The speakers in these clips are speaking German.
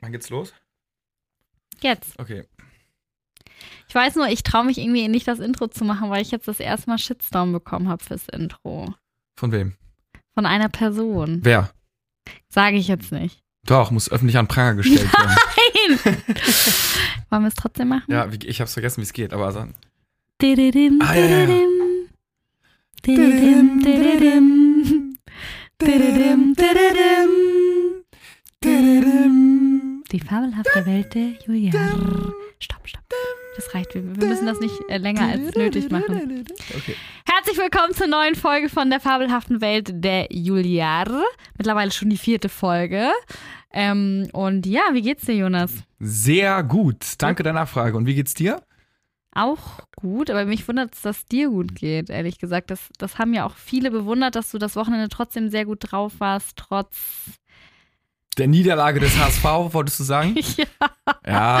Wann geht's los? Jetzt. Okay. Ich weiß nur, ich traue mich irgendwie nicht, das Intro zu machen, weil ich jetzt das erste Mal Shitstorm bekommen habe fürs Intro. Von wem? Von einer Person. Wer? Sage ich jetzt nicht. Doch, muss öffentlich an Pranger gestellt werden. Nein! Wollen wir es trotzdem machen? ja, ich hab's vergessen, wie es geht, aber also. Dididim, Ah, ja, ja. dididim, dididim, dididim, dididim, dididim. Die fabelhafte Welt der Julian. Stopp, stopp. Das reicht. Wir, wir müssen das nicht äh, länger als nötig machen. Okay. Herzlich willkommen zur neuen Folge von der fabelhaften Welt der Juliar. Mittlerweile schon die vierte Folge. Ähm, und ja, wie geht's dir, Jonas? Sehr gut. Danke der Nachfrage. Und wie geht's dir? Auch gut, aber mich wundert es, dass dir gut geht, ehrlich gesagt. Das, das haben ja auch viele bewundert, dass du das Wochenende trotzdem sehr gut drauf warst, trotz. Der Niederlage des HSV, wolltest du sagen? ja. Ja,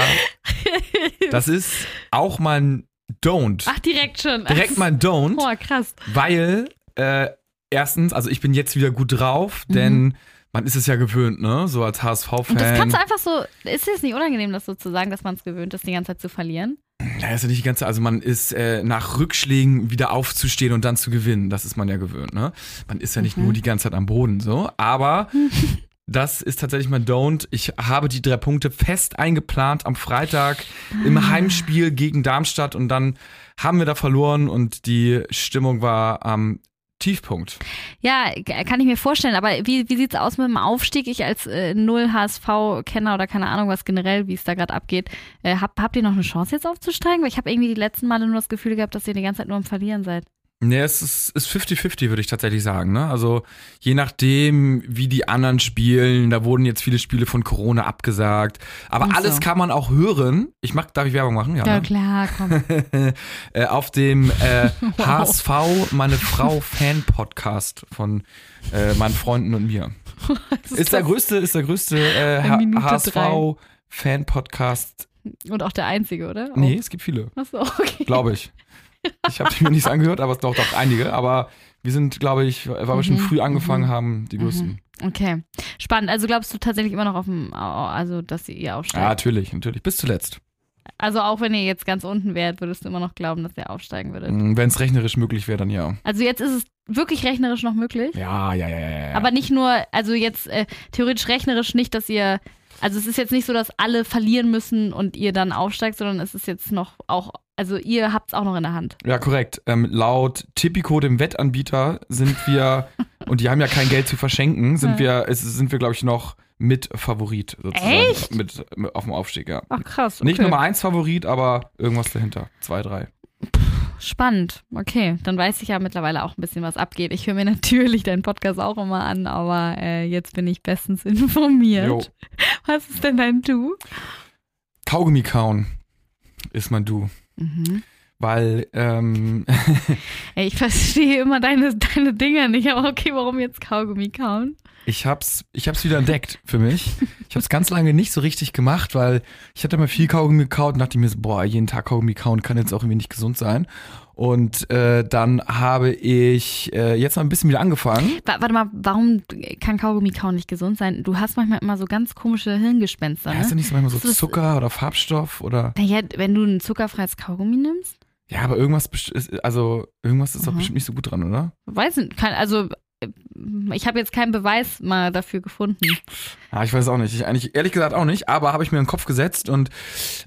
das ist auch mal ein Don't. Ach, direkt schon. Direkt mal ein Don't, Boah, krass. weil äh, erstens, also ich bin jetzt wieder gut drauf, denn man ist es ja gewöhnt, ne? So als Und das kannst HSV-Fan. du einfach so. Ist es nicht unangenehm, das so zu sagen, dass man es gewöhnt ist, die ganze Zeit zu verlieren? Ja, ist ja nicht die ganze, also man ist äh, nach Rückschlägen wieder aufzustehen und dann zu gewinnen. Das ist man ja gewöhnt, ne? Man ist ja nicht Mhm. nur die ganze Zeit am Boden, so. Aber das ist tatsächlich mein Don't. Ich habe die drei Punkte fest eingeplant am Freitag Ah. im Heimspiel gegen Darmstadt und dann haben wir da verloren und die Stimmung war am Tiefpunkt. Ja, kann ich mir vorstellen, aber wie, wie sieht's aus mit dem Aufstieg? Ich als äh, Null HSV-Kenner oder keine Ahnung, was generell, wie es da gerade abgeht, äh, hab, habt ihr noch eine Chance jetzt aufzusteigen? Weil ich habe irgendwie die letzten Male nur das Gefühl gehabt, dass ihr die ganze Zeit nur am Verlieren seid. Nee, es ist ist 50-50, würde ich tatsächlich sagen. Ne? Also je nachdem, wie die anderen spielen, da wurden jetzt viele Spiele von Corona abgesagt. Aber Ach so. alles kann man auch hören. Ich mach, darf ich Werbung machen? Ja. ne? klar, komm. äh, auf dem äh, Wow. HSV, meine Frau Fan-Podcast von äh, meinen Freunden und mir. Das Ist der größte, ist der größte äh, In Minute HSV-Fan-Podcast. Und auch der einzige, oder? Nee, es gibt viele. Achso, okay. glaube ich. Ich habe mir nichts angehört, aber es doch doch einige. Aber wir sind, glaube ich, weil wir schon Mhm, früh angefangen mhm, haben, die größten. Okay. Spannend. Also glaubst du tatsächlich immer noch auf dem, also dass ihr Ja, aufsteigt? natürlich, natürlich. Bis zuletzt. Also auch wenn ihr jetzt ganz unten wärt, würdest du immer noch glauben, dass ihr aufsteigen würdet. Wenn es rechnerisch möglich wäre, dann ja. Also jetzt ist es wirklich rechnerisch noch möglich? Ja, ja, ja, ja. ja. Aber nicht nur, also jetzt äh, theoretisch rechnerisch nicht, dass ihr, also es ist jetzt nicht so, dass alle verlieren müssen und ihr dann aufsteigt, sondern es ist jetzt noch auch, also ihr habt es auch noch in der Hand. Ja, korrekt. Ähm, laut Tipico, dem Wettanbieter, sind wir, und die haben ja kein Geld zu verschenken, sind wir, es sind wir, glaube ich, noch mit Favorit sozusagen. Echt? Mit, mit auf dem Aufstieg, ja. Ach krass. Okay. Nicht Nummer eins Favorit, aber irgendwas dahinter. Zwei, drei. Spannend. Okay, dann weiß ich ja mittlerweile auch ein bisschen, was abgeht. Ich höre mir natürlich deinen Podcast auch immer an, aber äh, jetzt bin ich bestens informiert. Jo. Was ist denn dein Du? Kaugummi kauen ist mein Du. Mhm. Weil, ähm, ich verstehe immer deine, deine Dinger nicht, aber okay, warum jetzt Kaugummi kauen? ich hab's, ich hab's wieder entdeckt für mich. Ich hab's ganz lange nicht so richtig gemacht, weil ich hatte immer viel Kaugummi gekaut und dachte mir so, boah, jeden Tag Kaugummi kauen kann jetzt auch irgendwie nicht gesund sein. Und äh, dann habe ich äh, jetzt mal ein bisschen wieder angefangen. Wa- Warte mal, warum kann Kaugummi kauen nicht gesund sein? Du hast manchmal immer so ganz komische Hirngespenster, Ja, ist ja ne? nicht so manchmal so Zucker oder Farbstoff oder. Naja, wenn du ein zuckerfreies Kaugummi nimmst? Ja, aber irgendwas, also irgendwas ist doch Mhm. bestimmt nicht so gut dran, oder? Weiß nicht, also äh, ich habe jetzt keinen Beweis mal dafür gefunden. Ja, ich weiß auch nicht. Ich eigentlich ehrlich gesagt auch nicht, aber habe ich mir in den Kopf gesetzt und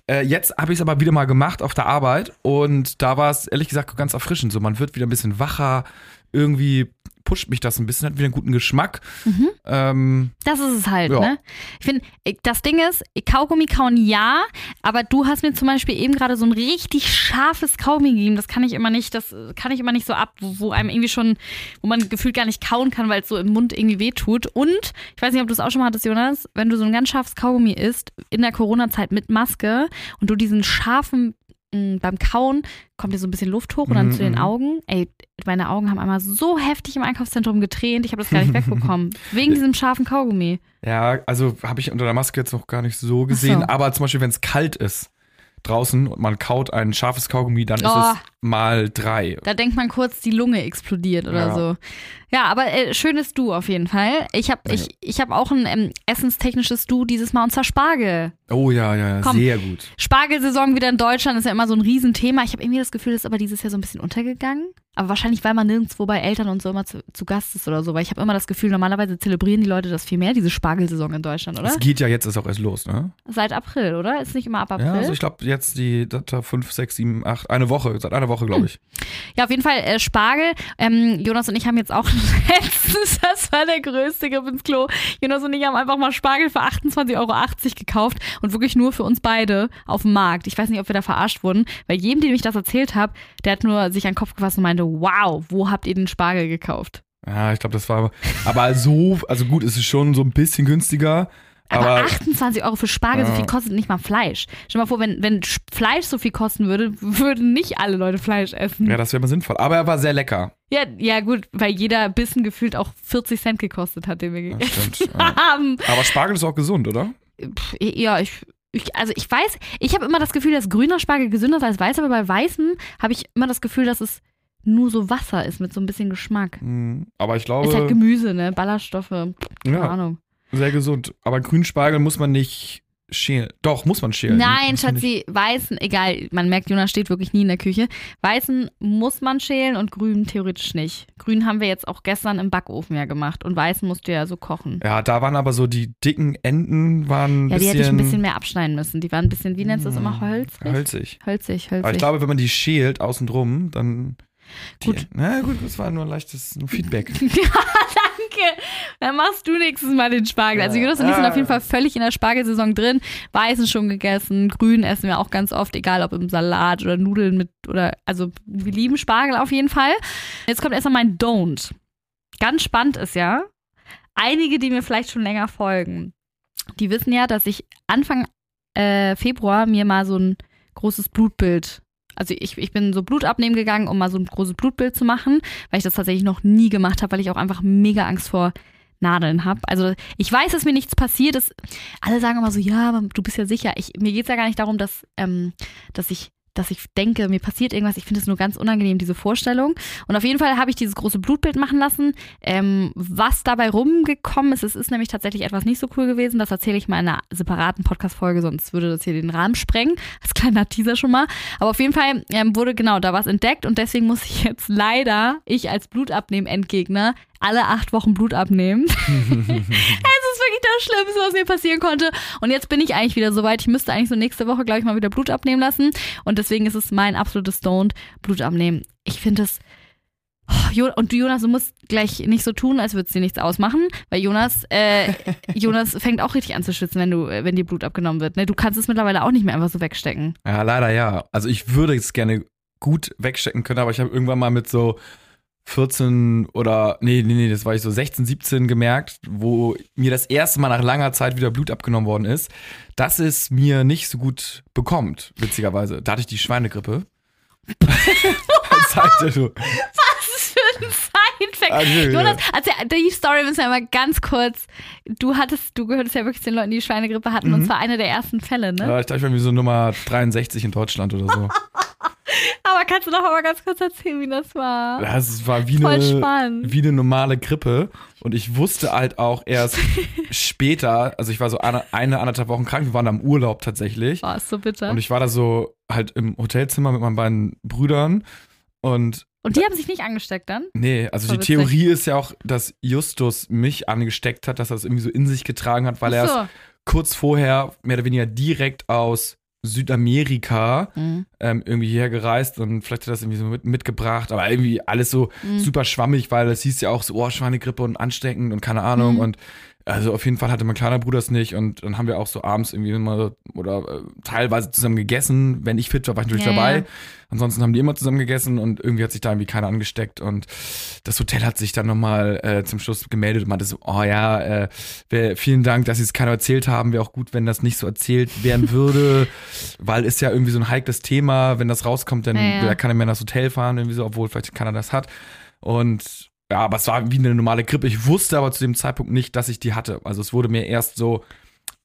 äh, jetzt habe ich es aber wieder mal gemacht auf der Arbeit und da war es ehrlich gesagt ganz erfrischend. So, man wird wieder ein bisschen wacher, irgendwie pusht mich das ein bisschen, hat wieder einen guten Geschmack. Mhm. Ähm, Das ist es halt, Ja. ne? Ich finde, das Ding ist, Kaugummi kauen ja, aber du hast mir zum Beispiel eben gerade so ein richtig scharfes Kaugummi gegeben. Das kann ich immer nicht, das kann ich immer nicht so ab, wo, wo einem irgendwie schon, wo man gefühlt gar nicht kauen kann, weil es so im Mund irgendwie wehtut. Und, ich weiß nicht, ob du es auch schon mal hattest, Jonas, wenn du so ein ganz scharfes Kaugummi isst, in der Corona-Zeit mit Maske und du diesen scharfen mh, beim Kauen kommt dir so ein bisschen Luft hoch und dann Mhm, zu den mhm. Augen. Ey, meine Augen haben einmal so heftig im Einkaufszentrum getränt, ich habe das gar nicht wegbekommen. Wegen diesem scharfen Kaugummi. ja, also habe ich unter der Maske jetzt noch gar nicht so gesehen, so. aber zum Beispiel, wenn es kalt ist draußen und man kaut ein scharfes Kaugummi, dann Oh. ist es mal drei. Da denkt man kurz, die Lunge explodiert oder Ja. so. Ja, aber äh, schönes Du auf jeden Fall. Ich habe ich, ich hab auch ein ähm, essenstechnisches Du dieses Mal und zwar Spargel. Oh ja, ja, ja, Komm. sehr gut. Spargelsaison wieder in Deutschland ist ja immer so ein Riesenthema. Ich habe irgendwie das Gefühl, das ist aber dieses Jahr so ein bisschen untergegangen. Aber wahrscheinlich, weil man nirgendwo bei Eltern und so immer zu, zu Gast ist oder so. Weil ich habe immer das Gefühl, normalerweise zelebrieren die Leute das viel mehr, diese Spargelsaison in Deutschland, oder? Es geht ja jetzt ist auch erst los, ne? Seit April, oder? Ist nicht immer ab April? Ja, also ich glaube jetzt die Data 5, 6, 7, 8, eine Woche, seit einer Woche, glaube ich. Ja, auf jeden Fall äh, Spargel. Ähm, Jonas und ich haben jetzt auch letztens, das war der größte Griff ins Klo. Jonas und ich haben einfach mal Spargel für 28,80 Euro gekauft und wirklich nur für uns beide auf dem Markt. Ich weiß nicht, ob wir da verarscht wurden, weil jedem, dem ich das erzählt habe, der hat nur sich an den Kopf gefasst und meinte, wow, wo habt ihr den Spargel gekauft? Ja, ich glaube, das war. Aber so, also gut, es ist schon so ein bisschen günstiger. Aber, Aber, 28 Euro für Spargel, so Ja. viel kostet nicht mal Fleisch. Stell dir mal vor, wenn, wenn Sch- Fleisch so viel kosten würde, würden nicht alle Leute Fleisch essen. ja, das wäre mal sinnvoll. Aber er war sehr lecker. Ja, ja gut, weil jeder Bissen gefühlt auch 40 Cent gekostet hat, den wir gegessen stimmt. Ja. haben. Aber Spargel ist auch gesund, oder? Pff, ja, ich, ich, also ich weiß, ich habe immer das Gefühl, dass grüner Spargel gesünder ist als weiß, aber bei weißem habe ich immer das Gefühl, dass es nur so Wasser ist mit so ein bisschen Geschmack. Mhm. Aber ich Ist halt glaube, Gemüse, ne? Ballaststoffe, keine ja, Ahnung. Sehr gesund. Aber grünen Spargel muss man nicht schälen. Doch, muss man schälen. Nein, Muss Schatzi, weißen, egal, man merkt, Jonas steht wirklich nie in der Küche. Weißen muss man schälen und grün theoretisch nicht. Grün haben wir jetzt auch gestern im Backofen ja gemacht und weißen musst du ja so kochen. Ja, da waren aber so die dicken Enden, waren Ja, die bisschen. hätte ich ein bisschen mehr abschneiden müssen. Die waren ein bisschen, wie nennst du das immer, holzig? Hölzig. Hölzig, Aber ich glaube, wenn man die schält außen drum, dann. Gut. Die, na gut, das war nur ein leichtes Feedback. Ja, danke. Dann machst du nächstes Mal den Spargel. Also Jonas und ich sind auf jeden Fall völlig in der Spargelsaison drin. Weißen schon gegessen, grün essen wir auch ganz oft, egal ob im Salat oder Nudeln mit oder also wir lieben Spargel auf jeden Fall. Jetzt kommt erstmal mein Don't. Ganz spannend ist ja, einige, die mir vielleicht schon länger folgen, die wissen ja, dass ich Anfang äh, Februar mir mal so ein großes Blutbild also ich, ich bin so Blut abnehmen gegangen, um mal so ein großes Blutbild zu machen, weil ich das tatsächlich noch nie gemacht habe, weil ich auch einfach mega Angst vor Nadeln habe. Also ich weiß, dass mir nichts passiert ist. Alle sagen immer so, ja, du bist ja sicher. Ich, mir geht es ja gar nicht darum, dass, ähm, dass ich dass ich denke, mir passiert irgendwas. Ich finde es nur ganz unangenehm, diese Vorstellung. Und auf jeden Fall habe ich dieses große Blutbild machen lassen. Ähm, was dabei rumgekommen ist, es ist nämlich tatsächlich etwas nicht so cool gewesen. Das erzähle ich mal in einer separaten Podcast-Folge, sonst würde das hier den Rahmen sprengen. Als kleiner Teaser schon mal. Aber auf jeden Fall ähm, wurde genau da was entdeckt und deswegen muss ich jetzt leider, ich als Blutabnehmen-Endgegner, alle acht Wochen Blut abnehmen. es ist wirklich das Schlimmste, was mir passieren konnte. Und jetzt bin ich eigentlich wieder soweit. Ich müsste eigentlich so nächste Woche, glaube ich, mal wieder Blut abnehmen lassen. Und deswegen ist es mein absolutes Stoned, Blut abnehmen. Ich finde es. Oh, Und du, Jonas, du musst gleich nicht so tun, als würde es dir nichts ausmachen, weil Jonas, äh, Jonas fängt auch richtig an zu schwitzen, wenn du, wenn dir Blut abgenommen wird. Ne? Du kannst es mittlerweile auch nicht mehr einfach so wegstecken. Ja, leider ja. Also ich würde es gerne gut wegstecken können, aber ich habe irgendwann mal mit so 14 oder, nee, nee, nee, das war ich so 16, 17 gemerkt, wo mir das erste Mal nach langer Zeit wieder Blut abgenommen worden ist, dass es mir nicht so gut bekommt, witzigerweise. Da hatte ich die Schweinegrippe. Zeigte du. Was für ein Sidefact. Ah, nö, Jonas, also die Story müssen wir mal ganz kurz. Du hattest, du gehörtest ja wirklich zu den Leuten, die Schweinegrippe hatten, und zwar einer der ersten Fälle, ne? Ja, ich dachte, ich war wie so Nummer 63 in Deutschland oder so. Aber kannst du noch mal ganz kurz erzählen, wie das war? Das war wie Voll eine, spannend. wie eine normale Grippe. Und ich wusste halt auch erst später, also ich war so eine, eine, anderthalb Wochen krank, wir waren am Urlaub tatsächlich. Boah, ist so bitter. Und Und, ich war da so halt im Hotelzimmer mit meinen beiden Brüdern. Und die haben sich nicht angesteckt dann? nee, also die witzig. Theorie ist ja auch, dass Justus mich angesteckt hat, dass er es irgendwie so in sich getragen hat, weil er es kurz vorher mehr oder weniger direkt aus Südamerika. Mhm. ähm, irgendwie hierher gereist und vielleicht hat er das irgendwie so mit, mitgebracht, aber irgendwie alles so Mhm. super schwammig, weil es hieß ja auch so, oh, Schweinegrippe und ansteckend und keine Ahnung Mhm. und also auf jeden Fall hatte mein kleiner Bruder es nicht und dann haben wir auch so abends irgendwie immer oder äh, teilweise zusammen gegessen. Wenn ich fit war, war ich natürlich Ja, dabei. ja. Ansonsten haben die immer zusammen gegessen und irgendwie hat sich da irgendwie keiner angesteckt und das Hotel hat sich dann nochmal äh, zum Schluss gemeldet und meinte so, oh ja, äh, wär, vielen Dank, dass Sie es keiner erzählt haben. Wäre auch gut, wenn das nicht so erzählt werden würde, weil ist ja irgendwie so ein heikles Thema. Wenn das rauskommt, dann Ja, will keiner mehr ins Hotel fahren, irgendwie so, obwohl vielleicht keiner das hat. Und ja, aber es war wie eine normale Grippe. Ich wusste aber zu dem Zeitpunkt nicht, dass ich die hatte. Also es wurde mir erst so,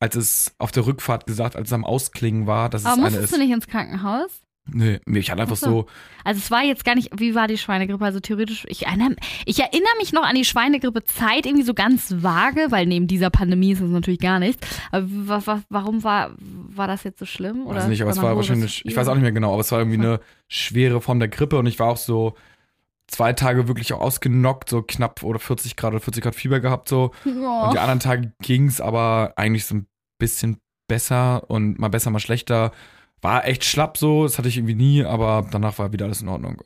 als es auf der Rückfahrt gesagt, als es am Ausklingen war, dass Aber es eine musstest ist. du nicht ins Krankenhaus? Nee, ich hatte einfach Ach so. so, Also es war jetzt gar nicht, wie war die Schweinegrippe? Also theoretisch, ich erinnere, ich erinnere mich noch an die Schweinegrippe-Zeit irgendwie so ganz vage, weil neben dieser Pandemie ist es natürlich gar nichts. Aber wa, wa, warum war, war das jetzt so schlimm? Oder weiß nicht, aber es war wahrscheinlich, das ich weiß auch nicht mehr genau, aber es war irgendwie eine schwere Form der Grippe und ich war auch so zwei Tage wirklich auch ausgenockt, so knapp oder 40 Grad oder 40 Grad Fieber gehabt so. Oh. Und die anderen Tage ging es aber eigentlich so ein bisschen besser und mal besser, mal schlechter. War echt schlapp so, das hatte ich irgendwie nie, aber danach war wieder alles in Ordnung.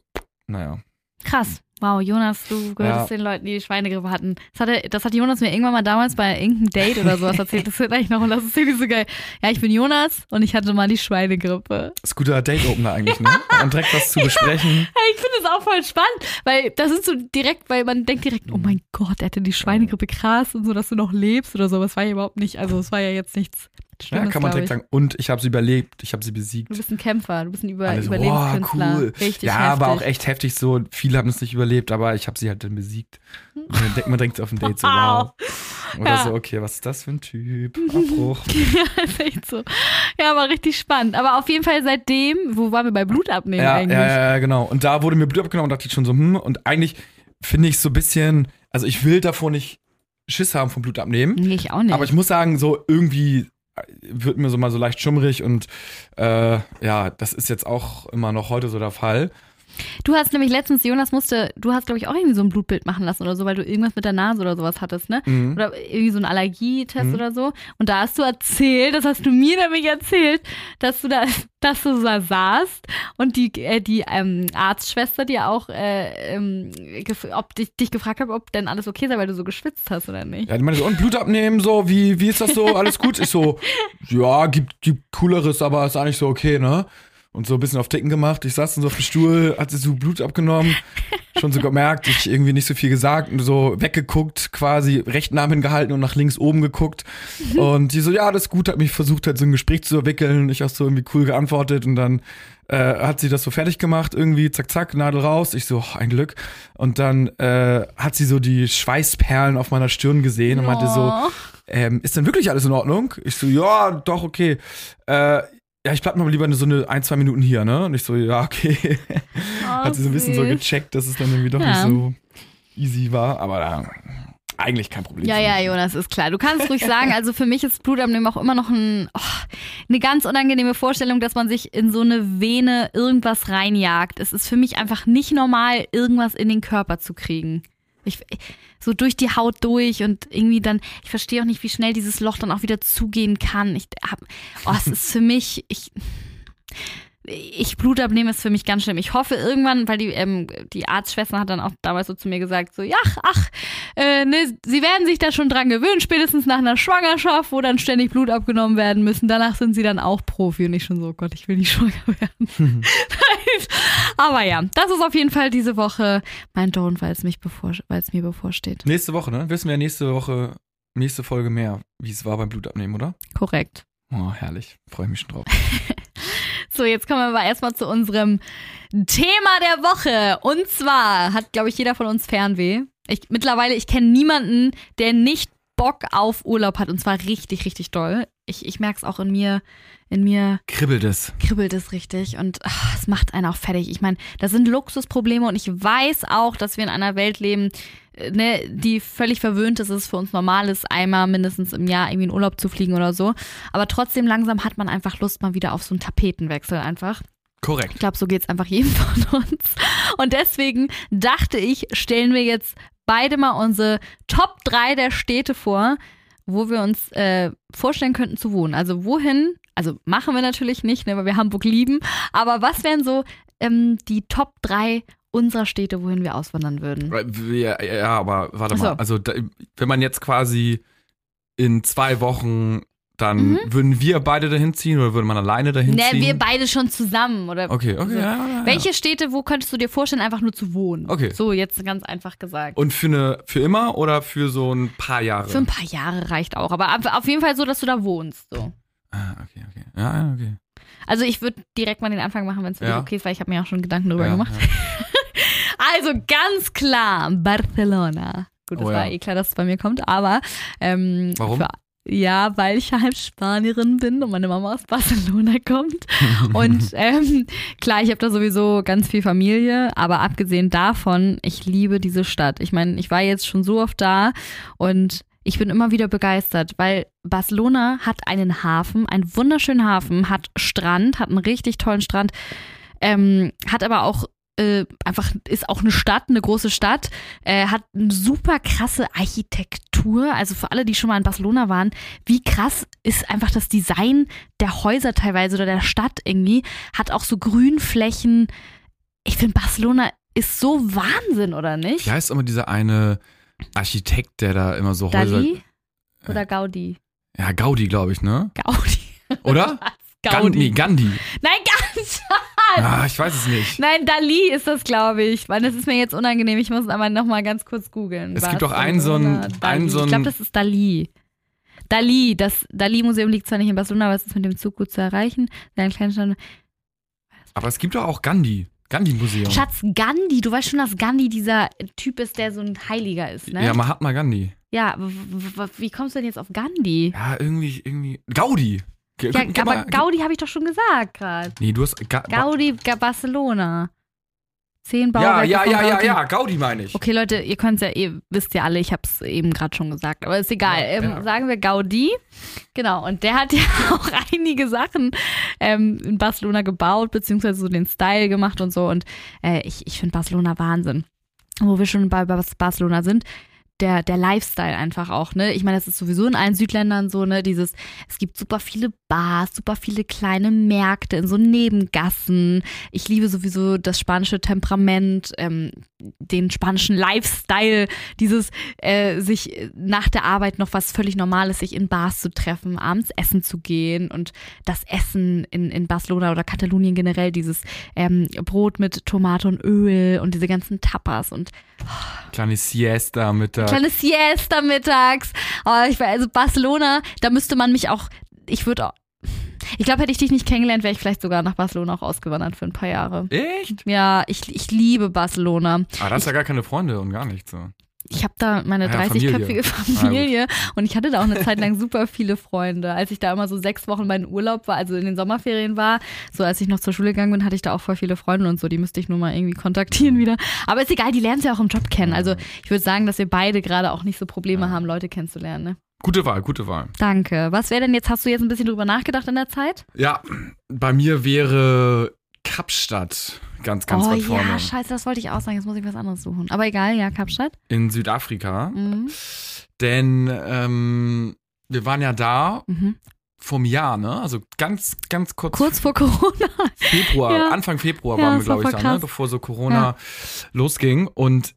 Naja. Krass. Wow, Jonas, du gehörst Ja. den Leuten, die die Schweinegrippe hatten. Das, hatte, das hat Jonas mir irgendwann mal damals bei irgendeinem Date oder sowas erzählt. Das wird eigentlich noch und das ist irgendwie so geil. Ja, ich bin Jonas und ich hatte mal die Schweinegrippe. Ist guter Date-Opener eigentlich, ne? Und direkt was zu besprechen. Hey, ich finde es auch voll spannend, weil das ist so direkt, weil man denkt direkt, oh mein Gott, er hatte die Schweinegrippe krass und so, dass du noch lebst oder so. Es war ja überhaupt nicht, also es war ja jetzt nichts Ja, Schlimmes, kann man direkt sagen. Und ich habe sie überlebt, ich habe sie Du besiegt. bist ein Kämpfer, du bist ein Über Alle so, Überlebenskünstler. cool. Richtig ja, heftig. aber auch echt heftig so. Viele haben es nicht überlebt, aber ich habe sie halt dann besiegt. Und denkt man direkt auf ein Date so, wow. Oder Ja. so, okay, was ist das für ein Typ? Abbruch. Ja, ist echt so. Ja, aber richtig spannend. Aber auf jeden Fall seitdem, wo waren wir bei Blutabnehmen ja, eigentlich? ja, ja, genau. Und da wurde mir Blut abgenommen und dachte ich schon so, hm, und eigentlich finde ich so ein bisschen, also ich will davor nicht Schiss haben vom Blut abnehmen. Nee, ich auch nicht. Aber ich muss sagen, so irgendwie wird mir so mal so leicht schummrig und äh, ja, das ist jetzt auch immer noch heute so der Fall. Du hast nämlich letztens, Jonas musste, du hast, glaube ich, auch irgendwie so ein Blutbild machen lassen oder so, weil du irgendwas mit der Nase oder sowas hattest, ne? Mhm. Oder irgendwie so einen Allergietest Mhm. oder so. Und da hast du erzählt, das hast du mir nämlich erzählt, dass du da, dass du da saßt und die, äh, die ähm, Arztschwester dir auch äh, ähm, ob dich, dich gefragt hat, ob denn alles okay sei, weil du so geschwitzt hast oder nicht. Ja, die meinte so, und Blut abnehmen, so, wie, wie ist das so? Alles gut? Ich so, ja, gibt, gibt cooleres, aber ist eigentlich so okay, ne? Und so ein bisschen auf Ticken gemacht. Ich saß dann so auf dem Stuhl, hat sie so Blut abgenommen, schon so gemerkt, ich irgendwie nicht so viel gesagt und so weggeguckt, quasi rechten Arm hingehalten und nach links oben geguckt. Und die so, ja, das ist gut, hat mich versucht, halt so ein Gespräch zu entwickeln. Ich auch so irgendwie cool geantwortet und dann äh, hat sie das so fertig gemacht, irgendwie, zack, zack, Nadel raus. Ich so, oh, ein Glück. Und dann äh, hat sie so die Schweißperlen auf meiner Stirn gesehen und meinte so, ähm, ist denn wirklich alles in Ordnung? Ich so, ja, doch, okay. Äh, ja, ich bleib mal lieber so eine ein, zwei Minuten hier, ne? Und ich so, ja, okay. Hat sie so ein bisschen so gecheckt, dass es dann irgendwie doch Ja. nicht so easy war, aber äh, eigentlich kein Problem. Ja, ja. Jonas, ist klar. Du kannst ruhig sagen, also für mich ist Blutabnehmen auch immer noch ein, oh, eine ganz unangenehme Vorstellung, dass man sich in so eine Vene irgendwas reinjagt. Es ist für mich einfach nicht normal, irgendwas in den Körper zu kriegen. Ich, so durch die Haut durch und irgendwie dann, ich verstehe auch nicht, wie schnell dieses Loch dann auch wieder zugehen kann. Ich hab, oh, es ist für mich, ich, ich Blut abnehmen ist für mich ganz schlimm. Ich hoffe irgendwann, weil die, ähm, die Arztschwester hat dann auch damals so zu mir gesagt, so, ja, ach, äh, ne, sie werden sich da schon dran gewöhnen, spätestens nach einer Schwangerschaft, wo dann ständig Blut abgenommen werden müssen. Danach sind sie dann auch Profi und ich schon so, oh Gott, ich will nicht schwanger werden. Aber ja, das ist auf jeden Fall diese Woche mein Don't, weil es mich bevor, weil es mir bevorsteht. Nächste Woche, ne? Wissen wir nächste Woche, nächste Folge mehr, wie es war beim Blutabnehmen, oder? Korrekt. Oh, herrlich. Freue mich schon drauf. So, jetzt kommen wir aber erstmal zu unserem Thema der Woche. Und zwar hat, glaube ich, jeder von uns Fernweh. Ich, mittlerweile, ich kenne niemanden, der nicht Bock auf Urlaub hat. Und zwar richtig, richtig doll. Ich, ich merke es auch in mir. In mir Kribbelt es. kribbelt es richtig und ach, es macht einen auch fertig. Ich meine, das sind Luxusprobleme und ich weiß auch, dass wir in einer Welt leben, äh, ne, die völlig verwöhnt ist, es für uns normal ist, einmal mindestens im Jahr irgendwie in Urlaub zu fliegen oder so. Aber trotzdem langsam hat man einfach Lust mal wieder auf so einen Tapetenwechsel einfach. Korrekt. Ich glaube, so geht's einfach jedem von uns. Und deswegen dachte ich, stellen wir jetzt beide mal unsere Top 3 der Städte vor, wo wir uns äh, vorstellen könnten zu wohnen. Also wohin, also machen wir natürlich nicht, ne, weil wir Hamburg lieben, aber was wären so ähm, die Top 3 unserer Städte, wohin wir auswandern würden? Ja, ja, aber warte so. mal. Also, da, wenn man jetzt quasi in zwei Wochen, dann Mhm. würden wir beide dahin ziehen oder würde man alleine dahin Ne, ziehen? wir beide schon zusammen, oder? Okay, okay. So. Ja, ja. Welche Städte, wo könntest du dir vorstellen, einfach nur zu wohnen? Okay. So, jetzt ganz einfach gesagt. Und für eine, für immer oder für so ein paar Jahre? Für ein paar Jahre reicht auch, aber auf- jeden Fall so, dass du da wohnst. So. Ah, okay, okay. Ja, okay. Also ich würde direkt mal den Anfang machen, wenn es für Ja. okay ist, weil ich habe mir auch schon Gedanken drüber ja, gemacht. Also ganz klar, Barcelona. Gut, das Oh war eh klar, dass es bei mir kommt, aber ähm, Warum? Für, Ja, weil ich halb Spanierin bin und meine Mama aus Barcelona kommt. Und ähm, klar, ich habe da sowieso ganz viel Familie, aber abgesehen davon, ich liebe diese Stadt. Ich meine, ich war jetzt schon so oft da und ich bin immer wieder begeistert, weil Barcelona hat einen Hafen, einen wunderschönen Hafen, hat Strand, hat einen richtig tollen Strand, ähm, hat aber auch äh, einfach ist auch eine Stadt, eine große Stadt, äh, hat eine super krasse Architektur. Also für alle, die schon mal in Barcelona waren, wie krass ist einfach das Design der Häuser teilweise oder der Stadt irgendwie, hat auch so Grünflächen. Ich finde, Barcelona ist so Wahnsinn, oder nicht? Wie heißt immer dieser eine Architekt, der da immer so Häuser. Dali oder Gaudi? Ja, Gaudi, glaube ich, ne? Gaudi. Oder? Gaudi. nee, Gandhi. Nein, ganz. Ah, ich weiß es nicht. Nein, Dali ist das, glaube ich. Weil das ist mir jetzt unangenehm. Ich muss aber nochmal ganz kurz googeln. Es gibt doch einen so einen, Ich glaube, das ist Dali. Dali, das Dali-Museum liegt zwar nicht in Barcelona, aber es ist mit dem Zug gut zu erreichen. Ein kleiner Stand. aber es gibt doch auch Gandhi. Gandhi-Museum. Schatz, Gandhi, du weißt schon, dass Gandhi dieser Typ ist, der so ein Heiliger ist, ne? Ja, Mahatma Gandhi. Ja, wie kommst du denn jetzt auf Gandhi? Ja, irgendwie, irgendwie. Gaudi. Ja, gib aber Gaudi habe ich doch schon gesagt gerade. Nee, du hast. Ga Gaudi, Ga Barcelona. Zehn ja, Bauwerke ja, ja, ja, Gaudi. ja, Gaudi meine ich. Okay, Leute, ihr könnt ja, ihr wisst ja alle, ich habe es eben gerade schon gesagt, aber ist egal. Ja, ähm, ja. Sagen wir Gaudi. Genau, und der hat ja auch einige Sachen ähm, in Barcelona gebaut, beziehungsweise so den Style gemacht und so. Und äh, ich, ich finde Barcelona Wahnsinn. Wo wir schon bei Barcelona sind, der, der Lifestyle einfach auch, ne? Ich meine, das ist sowieso in allen Südländern so, ne? Dieses, es gibt super viele Bars, super viele kleine Märkte in so Nebengassen. Ich liebe sowieso das spanische Temperament, ähm, den spanischen Lifestyle, dieses äh, sich nach der Arbeit noch was völlig Normales, sich in Bars zu treffen, abends essen zu gehen und das Essen in, in Barcelona oder Katalonien generell, dieses ähm, Brot mit Tomate und Öl und diese ganzen Tapas und Kleine Siesta mit der. kleine Siesta mittags. Oh, ich war also Barcelona, da müsste man mich auch, ich würde auch, ich glaube, hätte ich dich nicht kennengelernt, wäre ich vielleicht sogar nach Barcelona auch ausgewandert für ein paar Jahre. Echt? Ja, ich, ich liebe Barcelona. Ah, da hast ja gar keine Freunde und gar nichts so. Ich habe da meine Ah ja, 30-köpfige Familie. Familie, und ich hatte da auch eine Zeit lang super viele Freunde. Als ich da immer so sechs Wochen meinen Urlaub war, also in den Sommerferien war, so als ich noch zur Schule gegangen bin, hatte ich da auch voll viele Freunde und so. Die müsste ich nur mal irgendwie kontaktieren wieder. Aber ist egal, die lernen sie ja auch im Job kennen. Also ich würde sagen, dass wir beide gerade auch nicht so Probleme haben, Leute kennenzulernen. Ne? Gute Wahl, gute Wahl. Danke. Was wäre denn jetzt, hast du jetzt ein bisschen drüber nachgedacht in der Zeit? Ja, bei mir wäre Kapstadt ganz, ganz oh weit vorne. ja, scheiße, das wollte ich auch sagen. Jetzt muss ich was anderes suchen. Aber egal, ja, Kapstadt. in Südafrika. Mhm. Denn ähm, wir waren ja da Mhm. vom Jahr, ne? Also ganz, ganz kurz, Kurz vor Corona. Februar, Ja. Anfang Februar Ja, waren wir, glaube ich, da, ne? Bevor so Corona losging. Und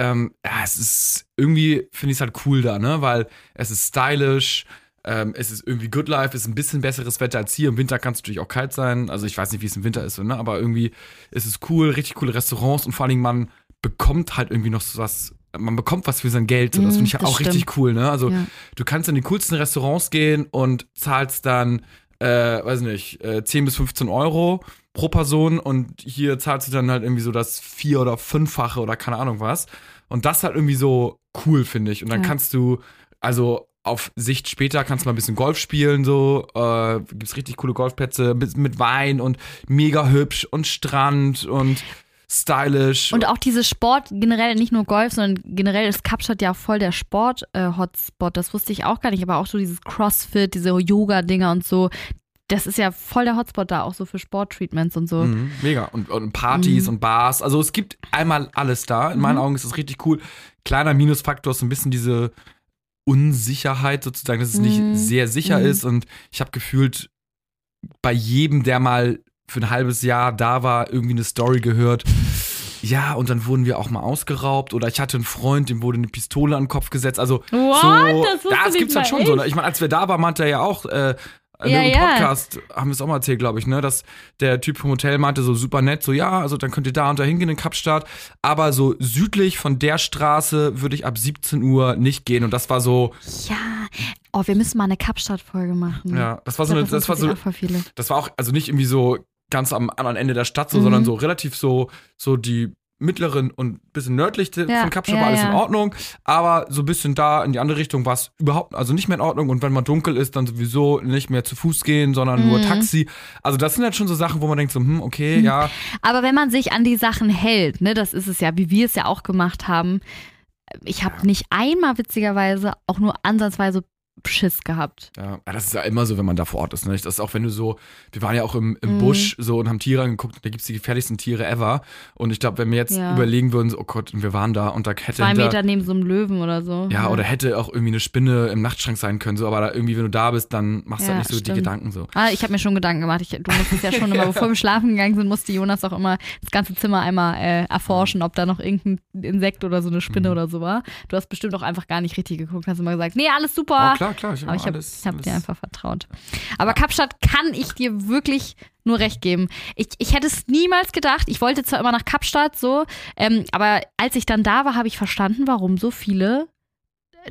ähm, ja, es ist irgendwie, finde ich es halt cool da, ne? Weil es ist stylisch, ähm, es ist irgendwie Good Life, es ist ein bisschen besseres Wetter als hier. Im Winter kann es natürlich auch kalt sein. Also ich weiß nicht, wie es im Winter ist, so, ne? Aber irgendwie ist es cool, richtig coole Restaurants und vor allen Dingen man bekommt halt irgendwie noch so was. Man bekommt was für sein Geld. So. Das Mm, finde ich halt das auch richtig cool, ne? Also Ja. du kannst in die coolsten Restaurants gehen und zahlst dann, äh, weiß nicht, äh, 10 bis 15 Euro pro Person und hier zahlst du dann halt irgendwie so das vier- oder fünffache oder keine Ahnung was. Und das halt irgendwie so cool, finde ich. Und dann Ja. kannst du, also auf Sicht später kannst du mal ein bisschen Golf spielen, so, äh, gibt's richtig coole Golfplätze mit, mit Wein und mega hübsch und Strand und stylisch. Und auch diese Sport, generell nicht nur Golf, sondern generell ist Kapstadt ja voll der Sport-Hotspot. das wusste ich auch gar nicht, aber auch so dieses Crossfit, diese Yoga-Dinger und so. Das ist ja voll der Hotspot da, auch so für Sporttreatments und so. Mhm, mega. Und, und Partys Mhm. und Bars. Also es gibt einmal alles da. In meinen Augen ist es richtig cool. Kleiner Minusfaktor ist so ein bisschen diese Unsicherheit sozusagen, dass es Mhm. nicht sehr sicher Mhm. ist. Und ich habe gefühlt, bei jedem, der mal für ein halbes Jahr da war, irgendwie eine Story gehört. Ja, und dann wurden wir auch mal ausgeraubt. Oder ich hatte einen Freund, dem wurde eine Pistole an den Kopf gesetzt. Also What? so, Das ja, das ich gibt's halt schon so. echt. Ne? Ich meine, als wir da waren, meinte er ja auch, äh, in Ja, ja. Podcast haben wir es auch mal erzählt, glaube ich, ne, dass der Typ vom Hotel meinte, so super nett, so ja, also dann könnt ihr da und da hingehen in Kapstadt, aber so südlich von der Straße würde ich ab 17 Uhr nicht gehen und das war so, Ja. Oh, wir müssen mal eine Kapstadt-Folge machen. ja, das war Ich so eine, das war so, das war auch, also nicht irgendwie so ganz am anderen Ende der Stadt so, Mhm. sondern so relativ so, so die mittleren und bisschen nördlich Ja, von Kapstadt ja, war alles in ja. Ordnung, aber so ein bisschen da in die andere Richtung war es überhaupt, also nicht mehr in Ordnung und wenn man dunkel ist, dann sowieso nicht mehr zu Fuß gehen, sondern nur Mhm. Taxi. Also das sind halt schon so Sachen, wo man denkt so, hm, okay, ja, Aber wenn man sich an die Sachen hält, ne, das ist es ja, wie wir es ja auch gemacht haben. Ich habe nicht einmal witzigerweise auch nur ansatzweise Schiss gehabt. Ja, das ist ja immer so, wenn man da vor Ort ist. Ne? Das ist auch, wenn du so, wir waren ja auch im, im Mhm. Busch so und haben Tiere angeguckt, da gibt's die gefährlichsten Tiere ever. Und ich glaube, wenn wir jetzt Ja. überlegen würden, so, oh Gott, wir waren da und da hätte Zwei Meter neben so einem Löwen oder so. ja, oder hätte auch irgendwie eine Spinne im Nachtschrank sein können, so, aber da irgendwie, wenn du da bist, dann machst du Ja, halt nicht so die stimmt. Gedanken so. Ah, ich habe mir schon Gedanken gemacht. Ich, du musstest ja schon immer, bevor wir schlafen gegangen sind, musste Jonas auch immer das ganze Zimmer einmal äh, erforschen, ob da noch irgendein Insekt oder so eine Spinne Mhm. oder so war. Du hast bestimmt auch einfach gar nicht richtig geguckt, hast immer gesagt, nee, alles super. Oh, klar, klar, ich habe alles. hab alles- dir einfach vertraut. Aber Kapstadt kann ich dir wirklich nur recht geben. Ich, ich hätte es niemals gedacht. Ich wollte zwar immer nach Kapstadt so, ähm, aber als ich dann da war, habe ich verstanden, warum so viele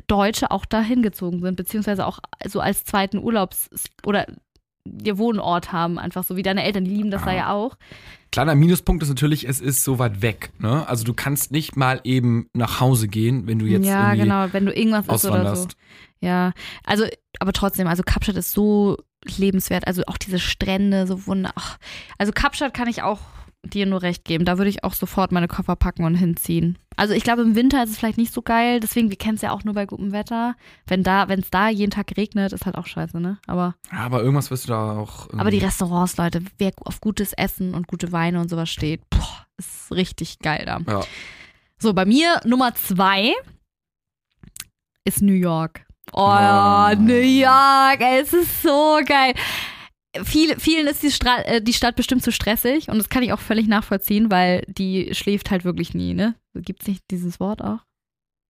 Deutsche auch da hingezogen sind, beziehungsweise auch so als zweiten Urlaubs- oder ihr Wohnort haben, einfach so wie deine Eltern, die lieben das da Ah. ja auch. Kleiner Minuspunkt ist natürlich, es ist so weit weg. Ne? Also du kannst nicht mal eben nach Hause gehen, wenn du jetzt ja, genau, wenn du irgendwas ist oder so. Ja, also, aber trotzdem, also Kapstadt ist so lebenswert. Also auch diese Strände, so wunder. Ach, also Kapstadt kann ich auch dir nur recht geben. Da würde ich auch sofort meine Koffer packen und hinziehen. Also ich glaube, im Winter ist es vielleicht nicht so geil. Deswegen, wir kennen es ja auch nur bei gutem Wetter. Wenn da, wenn es da jeden Tag regnet, ist halt auch scheiße, ne? Aber, Ja, aber irgendwas wirst du da auch. aber die Restaurants, Leute, wer auf gutes Essen und gute Weine und sowas steht, boah, ist richtig geil da. Ja. So, bei mir Nummer zwei ist New York. Oh, Oh. New York, ey, es ist so geil. Viele, vielen ist die, Stra äh, die Stadt bestimmt zu stressig und das kann ich auch völlig nachvollziehen, weil die schläft halt wirklich nie, ne? Gibt's nicht dieses Wort auch?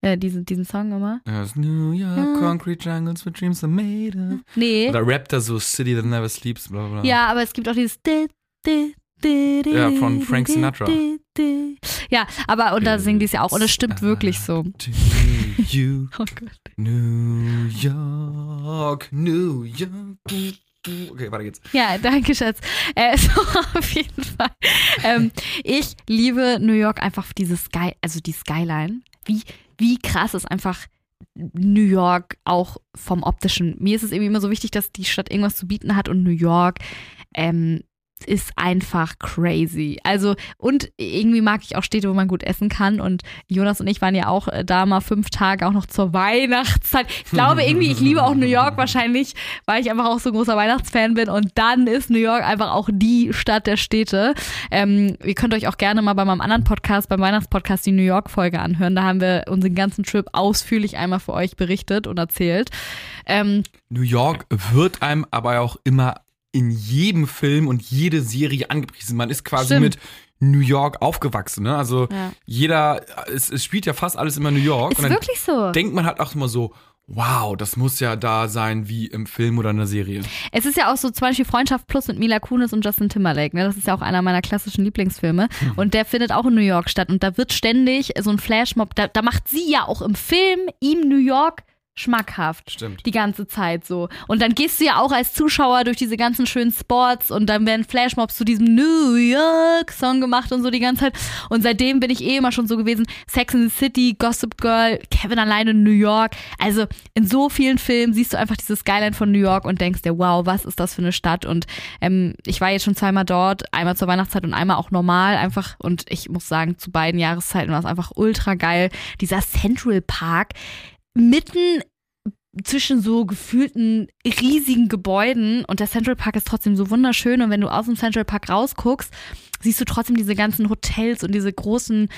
Äh, diesen, diesen Song immer? There's New York, Ja. concrete jungles where dreams are made of. Nee. Oder rappt da so City that never sleeps, bla bla. Ja, aber es gibt auch dieses di- di- di- di- Ja, von Frank Sinatra. Ja, aber und da singen die es ja auch und es stimmt wirklich so. you, Oh Gott. New York, New York. Okay, weiter geht's. Ja, danke, Schatz. Äh, so, auf jeden Fall. Ähm, ich liebe New York einfach diese Sky, also die Skyline. Wie, wie krass ist einfach New York auch vom optischen. Mir ist es irgendwie immer so wichtig, dass die Stadt irgendwas zu bieten hat und New York ähm, ist einfach crazy. Also, und irgendwie mag ich auch Städte, wo man gut essen kann. Und Jonas und ich waren ja auch äh, da mal fünf Tage, auch noch zur Weihnachtszeit. Ich glaube irgendwie, ich liebe auch New York wahrscheinlich, weil ich einfach auch so ein großer Weihnachtsfan bin. Und dann ist New York einfach auch die Stadt der Städte. Ähm, ihr könnt euch auch gerne mal bei meinem anderen Podcast, beim Weihnachtspodcast, die New York-Folge anhören. Da haben wir unseren ganzen Trip ausführlich einmal für euch berichtet und erzählt. Ähm, New York wird einem aber auch immer in jedem Film und jede Serie angepriesen. Man ist quasi Stimmt. mit New York aufgewachsen. Ne? Also Ja. jeder, es, es spielt ja fast alles immer New York. ist und dann wirklich so. denkt man halt auch immer so, wow, das muss ja da sein wie im Film oder in der Serie. Es ist ja auch so zum Beispiel Freundschaft Plus mit Mila Kunis und Justin Timberlake. Ne? Das ist ja auch einer meiner klassischen Lieblingsfilme. Mhm. Und der findet auch in New York statt. Und da wird ständig so ein Flashmob, da, da macht sie ja auch im Film ihm New York schmackhaft. Stimmt. Die ganze Zeit so. Und dann gehst du ja auch als Zuschauer durch diese ganzen schönen Spots und dann werden Flashmobs zu diesem New York Song gemacht und so die ganze Zeit. Und seitdem bin ich eh immer schon so gewesen. Sex in the City, Gossip Girl, Kevin alleine in New York. Also in so vielen Filmen siehst du einfach dieses Skyline von New York und denkst dir, wow, was ist das für eine Stadt? Und ähm, ich war jetzt schon zweimal dort, einmal zur Weihnachtszeit und einmal auch normal einfach. Und ich muss sagen, zu beiden Jahreszeiten war es einfach ultra geil. Dieser Central Park mitten zwischen so gefühlten riesigen Gebäuden und der Central Park ist trotzdem so wunderschön und wenn du aus dem Central Park rausguckst, siehst du trotzdem diese ganzen Hotels und diese großen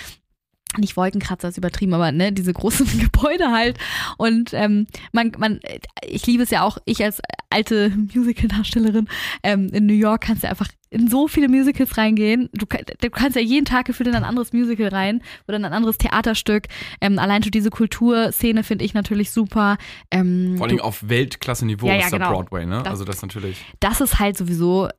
nicht Wolkenkratzer ist übertrieben, aber ne, diese großen Gebäude halt. Und ähm, man, man, ich liebe es ja auch, ich als alte Musical-Darstellerin ähm, in New York kannst ja einfach in so viele Musicals reingehen. Du, du kannst ja jeden Tag gefühlt in ein anderes Musical rein oder in ein anderes Theaterstück. Ähm, allein schon diese Kulturszene finde ich natürlich super. Ähm, Vor allem auf Weltklasse-Niveau Ja, ja, ist der genau. Broadway, ne? Das- also das natürlich. das ist halt sowieso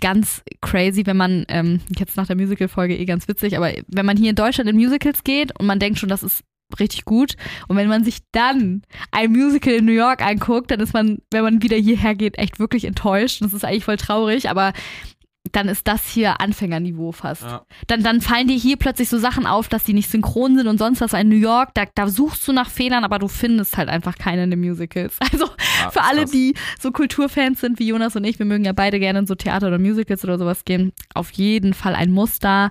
ganz crazy, wenn man, ähm, jetzt nach der Musical-Folge eh ganz witzig, aber wenn man hier in Deutschland in Musicals geht und man denkt schon, das ist richtig gut und wenn man sich dann ein Musical in New York anguckt, dann ist man, wenn man wieder hierher geht, echt wirklich enttäuscht. Das ist eigentlich voll traurig, aber dann ist das hier Anfängerniveau fast. Ja. Dann, dann fallen dir hier plötzlich so Sachen auf, dass die nicht synchron sind und sonst was. In New York, da, da suchst du nach Fehlern, aber du findest halt einfach keine in den Musicals. Also Ja, für alle, krass. die so Kulturfans sind wie Jonas und ich, wir mögen ja beide gerne in so Theater oder Musicals oder sowas gehen, auf jeden Fall ein Muster.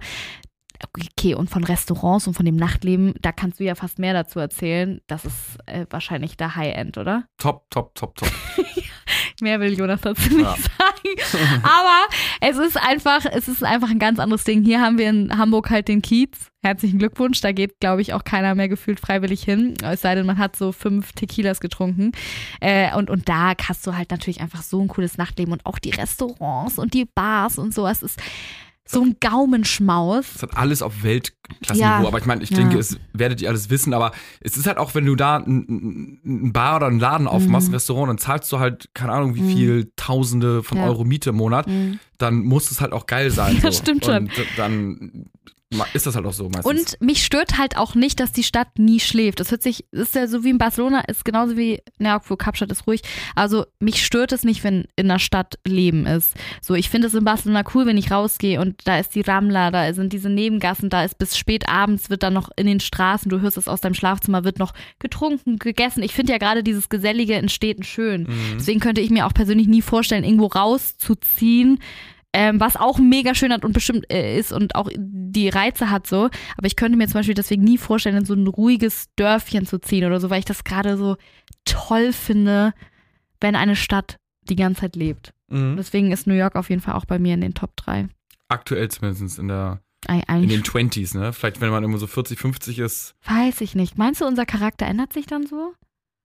Okay, und von Restaurants und von dem Nachtleben, da kannst du ja fast mehr dazu erzählen. Das ist äh, wahrscheinlich der High-End, oder? Top, top, top, top. Mehr will Jonas dazu nicht Ja. sagen. Aber es ist einfach, es ist einfach ein ganz anderes Ding. Hier haben wir in Hamburg halt den Kiez. Herzlichen Glückwunsch. Da geht, glaube ich, auch keiner mehr gefühlt freiwillig hin. Es sei denn, man hat so fünf Tequilas getrunken. Äh, und, und da hast du halt natürlich einfach so ein cooles Nachtleben und auch die Restaurants und die Bars und so. Es ist so ein Gaumenschmaus. Das hat alles auf Weltklassenniveau. Ja. Aber ich meine, ich Ja. denke, es werdet ihr alles wissen. Aber es ist halt auch, wenn du da ein, ein Bar oder einen Laden aufmachst, Mhm. ein Restaurant, dann zahlst du halt, keine Ahnung, wie viel Tausende von Ja. Euro Miete im Monat. Dann muss es halt auch geil sein. Das so. stimmt schon. Und d- dann ist das halt auch so meistens. Und mich stört halt auch nicht, dass die Stadt nie schläft. Das hört sich, das ist ja so wie in Barcelona, ist genauso wie, na, obwohl Kapstadt ist ruhig. Also mich stört es nicht, wenn in der Stadt Leben ist. So, ich finde es in Barcelona cool, wenn ich rausgehe und da ist die Rambla, da sind diese Nebengassen, da ist bis spät abends wird dann noch in den Straßen, du hörst es aus deinem Schlafzimmer, wird noch getrunken, gegessen. Ich finde ja gerade dieses Gesellige in Städten schön. Mhm. Deswegen könnte ich mir auch persönlich nie vorstellen, irgendwo rauszuziehen, ähm, was auch mega schön hat und bestimmt äh, ist und auch die Reize hat so. Aber ich könnte mir zum Beispiel deswegen nie vorstellen, in so ein ruhiges Dörfchen zu ziehen oder so, weil ich das gerade so toll finde, wenn eine Stadt die ganze Zeit lebt. Mhm. Deswegen ist New York auf jeden Fall auch bei mir in den Top 3. Aktuell zumindest in, der, in den 20s, ne? Vielleicht, wenn man immer so 40, 50 ist. weiß ich nicht. Meinst du, unser Charakter ändert sich dann so?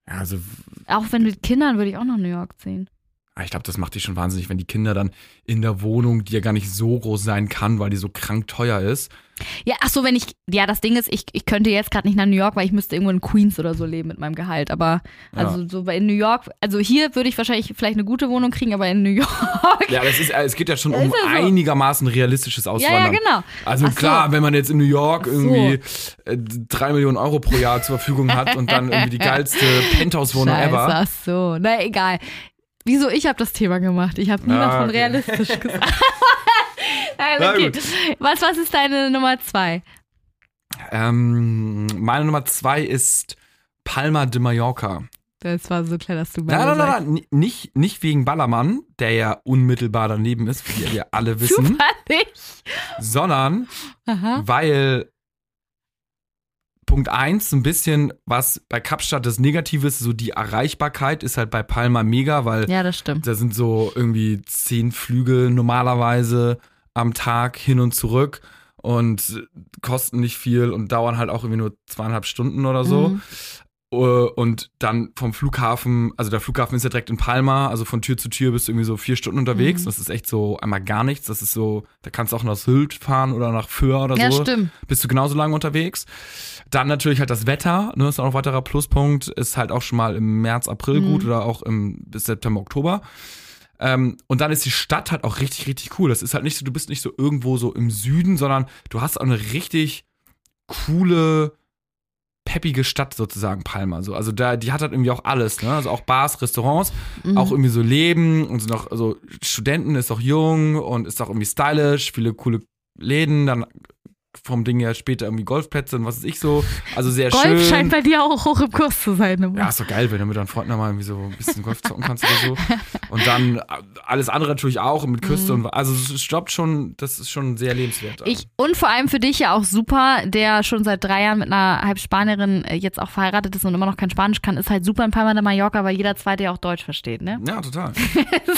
Also Auch wenn mit Kindern würde ich auch nach New York ziehen. Ah, Ich glaube, das macht dich schon wahnsinnig, wenn die Kinder dann in der Wohnung, die ja gar nicht so groß sein kann, weil die so krank teuer ist. Ja, ach so, wenn ich, ja, das Ding ist, ich, ich könnte jetzt gerade nicht nach New York, weil ich müsste irgendwo in Queens oder so leben mit meinem Gehalt. Aber also so bei in New York, also hier würde ich wahrscheinlich vielleicht eine gute Wohnung kriegen, aber in New York. Ja, das ist, es geht ja schon Ja, um ja so. einigermaßen realistisches Ja, Auswandern. ja, genau. Also Ach so. klar, wenn man jetzt in New York so. irgendwie äh, drei Millionen Euro pro Jahr zur Verfügung hat und dann irgendwie die geilste Penthouse-Wohnung ever. ach so. Na egal. Wieso? Ich habe das Thema gemacht. Ich habe niemand Ah, von okay. realistisch gesagt. also, Na okay. Was, was ist deine Nummer zwei? Ähm, meine Nummer zwei ist Palma de Mallorca. Das war so klar, dass du Nein, nein, nein, nein, ni- nicht, nicht wegen Ballermann, der ja unmittelbar daneben ist, wie wir alle wissen, Zufällig. sondern Aha. weil Punkt eins so ein bisschen, was bei Kapstadt das Negative ist, so die Erreichbarkeit ist halt bei Palma mega, weil Ja, das stimmt. da sind so irgendwie zehn Flüge normalerweise am Tag hin und zurück und kosten nicht viel und dauern halt auch irgendwie nur zweieinhalb Stunden oder so. Mhm. Äh, Und dann vom Flughafen, also der Flughafen ist ja direkt in Palma, also von Tür zu Tür bist du irgendwie so vier Stunden unterwegs. Mhm. Das ist echt so einmal gar nichts. Das ist so, da kannst du auch nach Sylt fahren oder nach Föhr oder Ja, so. stimmt. Bist du genauso lange unterwegs. Dann natürlich halt das Wetter, ne, ist auch noch ein weiterer Pluspunkt. Ist halt auch schon mal im März, April Mhm. gut oder auch im, bis September, Oktober. Ähm, und dann ist die Stadt halt auch richtig, richtig cool. Das ist halt nicht so, du bist nicht so irgendwo so im Süden, sondern du hast auch eine richtig coole, peppige Stadt sozusagen, Palma. So, also da, die hat halt irgendwie auch alles, ne? Also auch Bars, Restaurants, Mhm. auch irgendwie so Leben und sind auch, also Studenten ist auch jung und ist auch irgendwie stylisch, viele coole Läden, dann vom Ding her später irgendwie Golfplätze und was weiß ich so. Also sehr Golf schön. scheint bei dir auch hoch im Kurs zu sein. Ja, ist doch geil, wenn du mit deinen Freunden mal irgendwie so ein bisschen Golf zocken kannst oder so. Und dann äh, alles andere natürlich auch mit Küste und also es stoppt schon, das ist schon sehr lebenswert. Mhm. Ich, und vor allem für dich ja auch super, der schon seit drei Jahren mit einer Halbspanierin äh, jetzt auch verheiratet ist und immer noch kein Spanisch kann, ist halt super in Palma de Mallorca, weil jeder Zweite ja auch Deutsch versteht, ne? ja, total.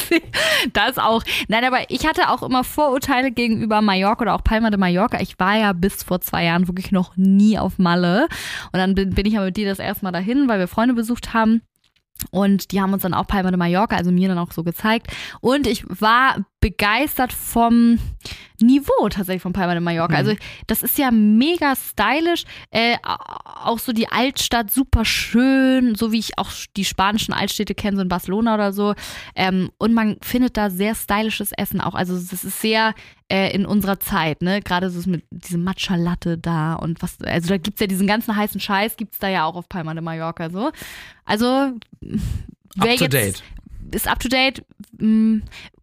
das auch. Nein, aber ich hatte auch immer Vorurteile gegenüber Mallorca oder auch Palma de Mallorca. Ich war ja bis vor zwei Jahren wirklich noch nie auf Malle. Und dann bin, bin ich ja mit dir das erste Mal dahin, weil wir Freunde besucht haben. Und die haben uns dann auch Palma de Mallorca, also mir dann auch so gezeigt. Und ich war begeistert vom Niveau tatsächlich von Palma de Mallorca. Mhm. Also das ist ja mega stylisch. Äh, auch so die Altstadt super schön, so wie ich auch die spanischen Altstädte kenne, so in Barcelona oder so. Ähm, und man findet da sehr stylisches Essen auch. Also das ist sehr äh, in unserer Zeit, ne? Gerade so mit diesem Matcha Latte da und was, also da gibt's ja diesen ganzen heißen Scheiß, gibt's da ja auch auf Palma de Mallorca so. Also wer Up to jetzt date. ist up to date,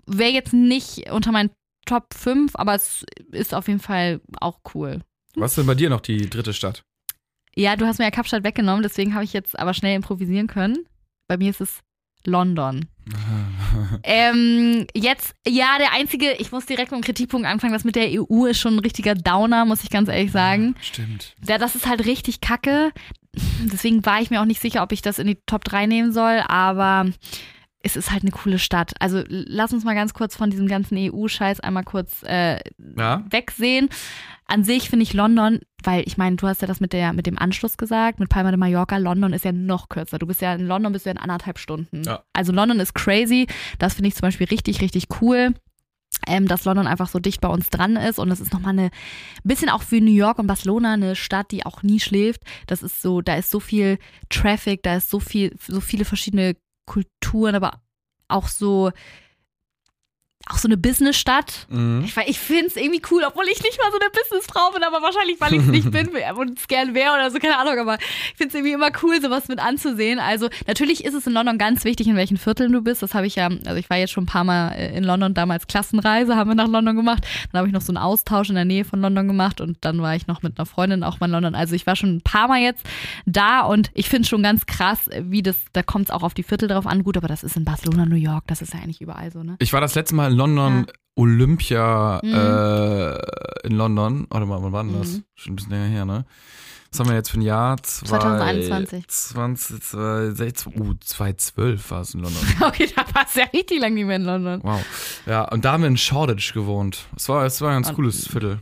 wäre jetzt nicht unter meinen Top 5, aber es ist auf jeden Fall auch cool. Was ist denn bei dir noch die dritte Stadt? Ja, du hast mir ja Kapstadt weggenommen, deswegen habe ich jetzt aber schnell improvisieren können. Bei mir ist es London. ähm, jetzt, ja, der einzige, ich muss direkt mit dem Kritikpunkt anfangen, das mit der EU ist schon ein richtiger Downer, muss ich ganz ehrlich sagen. Stimmt. Ja, das ist halt richtig kacke. Deswegen war ich mir auch nicht sicher, ob ich das in die Top 3 nehmen soll, aber es ist halt eine coole Stadt. Also lass uns mal ganz kurz von diesem ganzen EU-Scheiß einmal kurz äh, Ja? wegsehen. An sich finde ich London, weil ich meine, du hast ja das mit, der, mit dem Anschluss gesagt, mit Palma de Mallorca. London ist ja noch kürzer. Du bist ja in London bist du ja in anderthalb Stunden. Ja. Also London ist crazy. Das finde ich zum Beispiel richtig, richtig cool. Ähm, dass London einfach so dicht bei uns dran ist und das ist nochmal eine bisschen auch für New York und Barcelona eine Stadt, die auch nie schläft. Das ist so, da ist so viel Traffic, da ist so viel, so viele verschiedene Kulturen, aber auch so, auch so eine Businessstadt. Mhm. Ich, ich finde es irgendwie cool, obwohl ich nicht mal so eine Businessfrau bin, aber wahrscheinlich, weil ich es nicht bin und es gern wäre oder so, keine Ahnung, aber ich finde es irgendwie immer cool, sowas mit anzusehen. Also natürlich ist es in London ganz wichtig, in welchen Vierteln du bist. Das habe ich ja, also ich war jetzt schon ein paar Mal äh, in London, damals Klassenreise, haben wir nach London gemacht. Dann habe ich noch so einen Austausch in der Nähe von London gemacht und dann war ich noch mit einer Freundin auch mal in London. Also ich war schon ein paar Mal jetzt da und ich finde es schon ganz krass, wie das, da kommt es auch auf die Viertel drauf an. Gut, aber das ist in Barcelona, New York, das ist ja eigentlich überall so, ne? Ich war das letzte Mal in London, Ja. Olympia Mhm. äh, in London. Warte mal, wann war denn das? Mhm. Schon ein bisschen länger her, ne? Was haben wir jetzt für ein Jahr? Zwei, 2021. 20, 2016, uh, 2012 war es in London. Okay, da war es ja richtig lang nicht mehr in London. Wow. Ja, und da haben wir in Shoreditch gewohnt. Es war, es war ein ganz Und- cooles Viertel.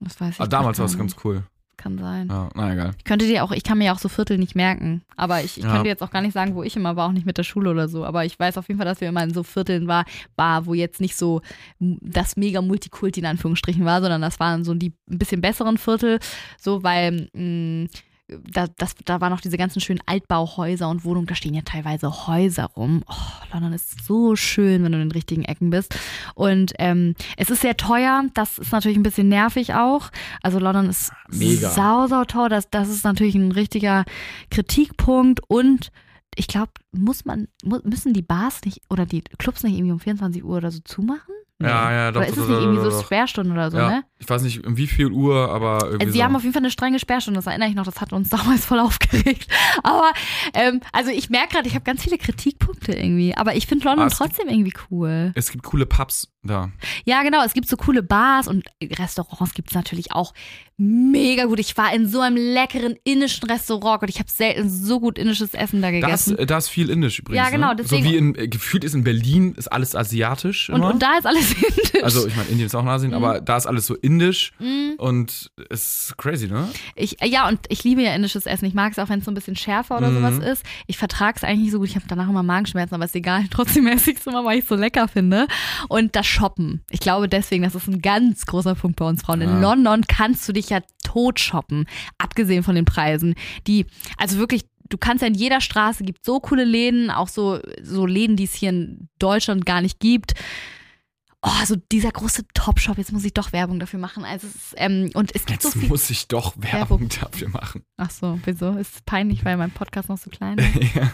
Das weiß ich Aber damals war es ganz cool. Kann sein. Ja, na egal. Ich könnte dir auch, ich kann mir ja auch so Viertel nicht merken. Aber ich, ich Ja. könnte jetzt auch gar nicht sagen, wo ich immer war, auch nicht mit der Schule oder so. Aber ich weiß auf jeden Fall, dass wir immer in so Vierteln war, war wo jetzt nicht so das mega Multikulti in Anführungsstrichen war, sondern das waren so die ein bisschen besseren Viertel. So, weil mh, da, das, da waren noch diese ganzen schönen Altbauhäuser und Wohnungen, da stehen ja teilweise Häuser rum. Oh, London ist so schön, wenn du in den richtigen Ecken bist. Und ähm, es ist sehr teuer, das ist natürlich ein bisschen nervig auch. Also London ist Mega. sau, sau teuer. Das, das ist natürlich ein richtiger Kritikpunkt und ich glaube, muss man, müssen die Bars nicht oder die Clubs nicht irgendwie um 24 Uhr oder so zumachen? Ja, ja, doch, Oder ist es doch, nicht irgendwie doch, so doch. Sperrstunden oder so, ja, ne? ich weiß nicht, um wie viel Uhr, aber irgendwie Also sie so. haben auf jeden Fall eine strenge Sperrstunde, das erinnere ich noch, das hat uns damals voll aufgeregt. Aber, ähm, also ich merke gerade, ich habe ganz viele Kritikpunkte irgendwie, aber ich finde London Ah, es gibt- trotzdem irgendwie cool. es gibt coole Pubs da. Ja, genau, es gibt so coole Bars und Restaurants gibt es natürlich auch mega gut. Ich war in so einem leckeren indischen Restaurant und ich habe selten so gut indisches Essen da Da ist, gegessen. da ist viel Indisch übrigens. Ja, genau, Ne? deswegen- So wie in, äh, gefühlt ist in Berlin ist alles asiatisch Und, und da ist alles indisch. also ich meine, Indien ist auch in Asien, Mhm. aber da ist alles so indisch Mm. und es ist crazy, ne? Ich, ja, und ich liebe ja indisches Essen. Ich mag es auch, wenn es so ein bisschen schärfer oder Mhm. sowas ist. Ich vertrage es eigentlich nicht so gut. Ich habe danach immer Magenschmerzen, aber ist egal. Trotzdem esse ich es immer, weil ich es so lecker finde. Und das Shoppen. Ich glaube deswegen, das ist ein ganz großer Punkt bei uns Frauen. In Ja. London kannst du dich ja tot shoppen. Abgesehen von den Preisen. Die, also wirklich, du kannst ja in jeder Straße, gibt so coole Läden, auch so, so Läden, die es hier in Deutschland gar nicht gibt. Oh, so dieser große Topshop, jetzt muss ich doch Werbung dafür machen. Also ist, ähm, und es gibt Jetzt so viel. muss ich doch Werbung dafür machen. Ach so, wieso? Ist peinlich, weil mein Podcast noch so klein ist? ja.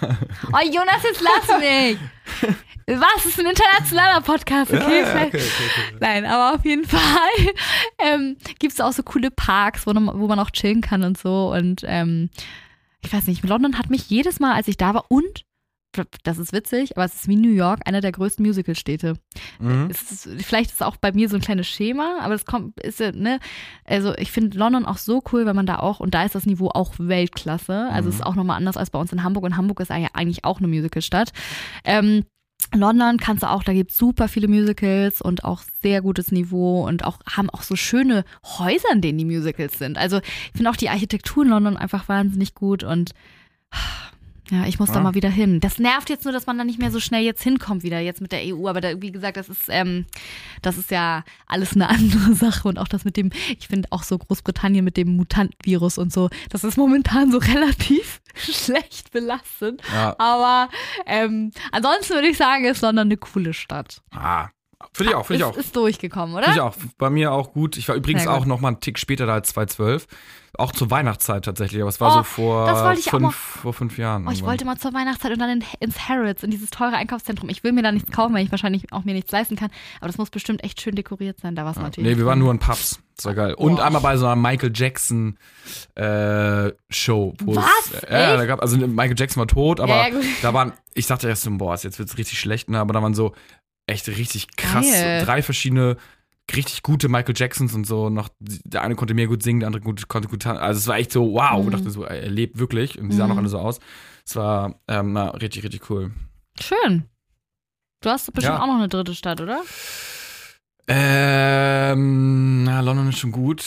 Oh, Jonas, jetzt lass mich! Was? Das ist ein internationaler Podcast, okay? Ja, ja, okay, okay, okay. Nein, aber auf jeden Fall ähm, gibt es auch so coole Parks, wo, man- wo man auch chillen kann und so. Und ähm, ich weiß nicht, London hat mich jedes Mal, als ich da war, und das ist witzig, aber es ist wie New York, einer der größten Musicalstädte. Mhm. Es vielleicht ist es auch bei mir so ein kleines Schema, aber das kommt, ist ja, ne, also ich finde London auch so cool, wenn man da auch, und da ist das Niveau auch Weltklasse, also es ist auch nochmal anders als bei uns in Hamburg und Hamburg ist ja eigentlich auch eine Musicalstadt. Ähm, London kannst du auch, da gibt es super viele Musicals und auch sehr gutes Niveau und auch haben auch so schöne Häuser, in denen die Musicals sind. Also ich finde auch die Architektur in London einfach wahnsinnig gut und ja, ich muss da Ja. mal wieder hin. Das nervt jetzt nur, dass man da nicht mehr so schnell jetzt hinkommt wieder, jetzt mit der EU. Aber da, wie gesagt, das ist, ähm, das ist ja alles eine andere Sache. Und auch das mit dem, ich finde auch so Großbritannien mit dem Mutantenvirus und so, das ist momentan so relativ schlecht belastet. Ja. Aber ähm, ansonsten würde ich sagen, ist London eine coole Stadt. Ah, Finde ich auch, finde ich auch. Ist, durchgekommen, oder? Finde ich auch. Bei mir auch gut. Ich war übrigens auch noch mal einen Tick später da als 2012. Auch zur Weihnachtszeit tatsächlich, aber es war Oh, so vor, fünf, mal- vor fünf Jahren. Oh, ich wollte mal zur Weihnachtszeit und dann in, ins Harrods, in dieses teure Einkaufszentrum. Ich will mir da nichts kaufen, weil ich wahrscheinlich auch mir nichts leisten kann. Aber das muss bestimmt echt schön dekoriert sein. Da war es Ja. natürlich. Nee, wir waren nur in Pubs. Das war geil. Und Boah. einmal bei so einer Michael Jackson äh, Show. Was? Es, äh, ja, Echt? da gab, also Michael Jackson war tot, aber Ja, da waren, ich dachte erst so, boah, jetzt wird's richtig schlecht, ne? aber da waren so echt richtig krass, Geil. drei verschiedene richtig gute Michael Jacksons und so. Noch, der eine konnte mehr gut singen, der andere gut, konnte gut tanzen. Also es war echt so, wow, Mhm. ich dachte so, er lebt wirklich und die sahen Mhm. auch alle so aus. Es war ähm, na, richtig, richtig cool. Schön. Du hast bestimmt Ja. auch noch eine dritte Stadt, oder? Ähm, na, London ist schon gut.